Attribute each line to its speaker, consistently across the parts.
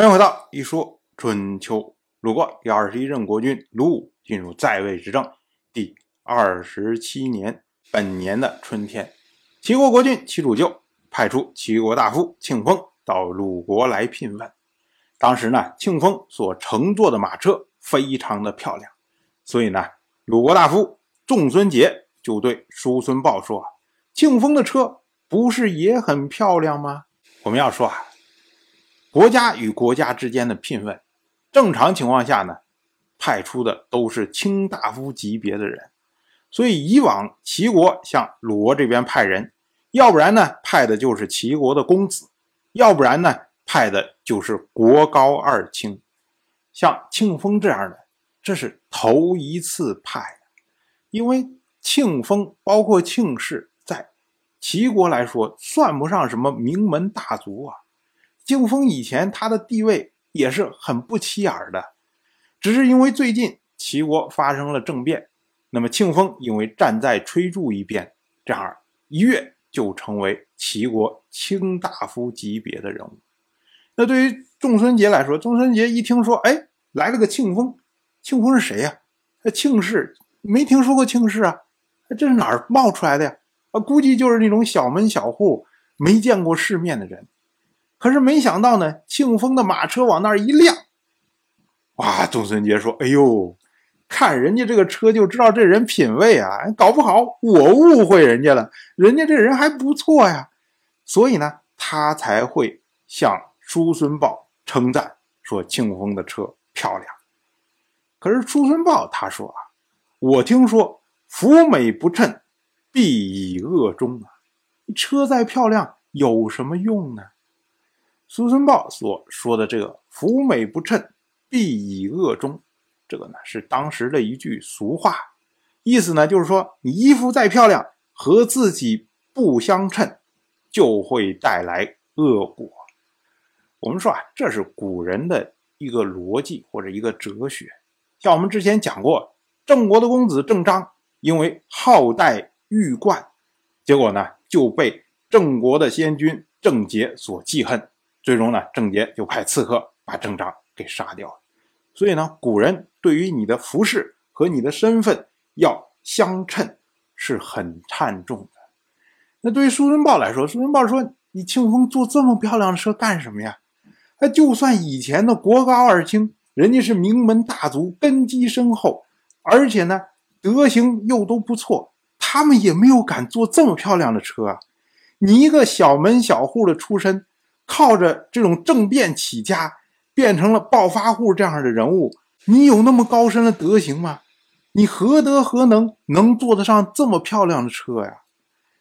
Speaker 1: 欢迎回到一说春秋。鲁国第二十一任国君鲁武进入在位执政第二十七年，本年的春天，齐国国君齐楚就派出齐国大夫庆丰到鲁国来聘问。当时呢，庆丰所乘坐的马车非常的漂亮，所以呢，鲁国大夫仲孙杰就对叔孙豹说：“庆丰的车不是也很漂亮吗？”我们要说啊，国家与国家之间的聘问。正常情况下呢，派出的都是卿大夫级别的人，所以以往齐国向鲁国这边派人，要不然呢派的就是齐国的公子，要不然呢派的就是国高二卿。像庆丰这样的，这是头一次派的，因为庆丰包括庆氏在齐国来说算不上什么名门大族啊。庆丰以前他的地位。也是很不起眼的，只是因为最近齐国发生了政变，那么庆丰因为站在崔杼一边，这样一跃就成为齐国卿大夫级别的人物。那对于仲孙杰来说，仲孙杰一听说，哎，来了个庆丰，庆丰是谁呀？庆氏没听说过庆氏啊，这是哪儿冒出来的呀？啊，估计就是那种小门小户，没见过世面的人。可是没想到呢，庆丰的马车往那儿一亮，哇！仲孙杰说：“哎呦，看人家这个车就知道这人品位啊，搞不好我误会人家了，人家这人还不错呀。”所以呢，他才会向叔孙豹称赞说：“庆丰的车漂亮。”可是叔孙豹他说啊：“我听说福美不称，必以恶终啊！车再漂亮有什么用呢？”苏孙豹所说的这个“福美不称，必以恶终”，这个呢是当时的一句俗话，意思呢就是说，你衣服再漂亮，和自己不相称，就会带来恶果。我们说啊，这是古人的一个逻辑或者一个哲学。像我们之前讲过，郑国的公子郑章，因为好戴玉冠，结果呢就被郑国的先君郑杰所记恨。最终呢，郑杰就派刺客把郑章给杀掉了。所以呢，古人对于你的服饰和你的身份要相称，是很看重的。那对于叔孙豹来说，叔孙豹说：“你庆丰坐这么漂亮的车干什么呀？那就算以前的国高二卿，人家是名门大族，根基深厚，而且呢，德行又都不错，他们也没有敢坐这么漂亮的车啊。你一个小门小户的出身。”靠着这种政变起家，变成了暴发户这样的人物，你有那么高深的德行吗？你何德何能，能坐得上这么漂亮的车呀？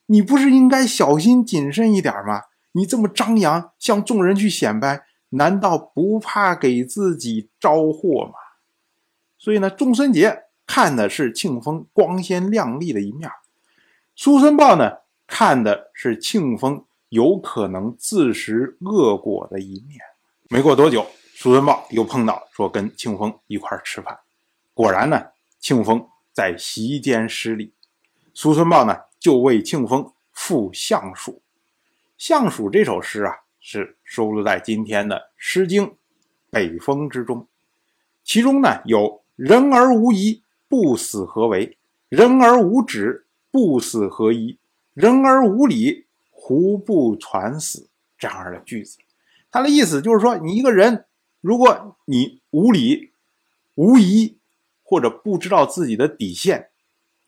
Speaker 1: 你不是应该小心谨慎一点吗？你这么张扬，向众人去显摆，难道不怕给自己招祸吗？所以呢，仲孙杰看的是庆丰光鲜亮丽的一面，苏孙豹呢看的是庆丰。有可能自食恶果的一面。没过多久，苏孙豹又碰到说跟庆丰一块吃饭，果然呢，庆丰在席间失礼，苏孙豹呢就为庆丰赋相属。相属这首诗啊，是收录在今天的《诗经·北风》之中，其中呢有“人而无仪，不死何为？人而无止，不死何宜？人而无礼。”胡不传死这样的句子，他的意思就是说，你一个人，如果你无理、无疑，或者不知道自己的底线，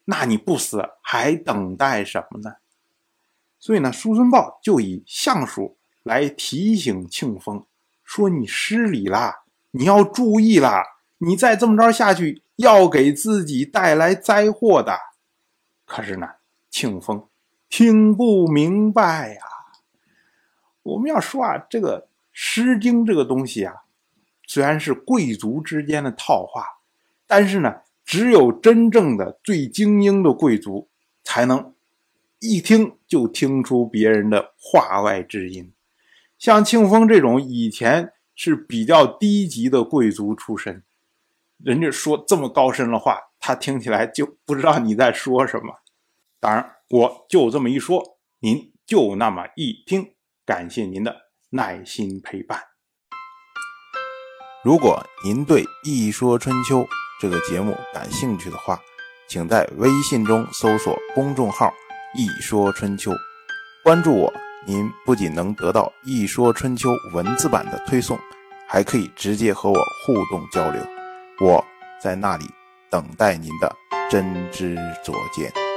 Speaker 1: 那你不死还等待什么呢？所以呢，叔孙豹就以相术来提醒庆丰，说你失礼啦，你要注意啦，你再这么着下去，要给自己带来灾祸的。可是呢，庆丰。听不明白呀！我们要说啊，这个《诗经》这个东西啊，虽然是贵族之间的套话，但是呢，只有真正的最精英的贵族才能一听就听出别人的话外之音。像庆丰这种以前是比较低级的贵族出身，人家说这么高深的话，他听起来就不知道你在说什么。当然。我就这么一说，您就那么一听，感谢您的耐心陪伴。如果您对《一说春秋》这个节目感兴趣的话，请在微信中搜索公众号“一说春秋”，关注我。您不仅能得到《一说春秋》文字版的推送，还可以直接和我互动交流。我在那里等待您的真知灼见。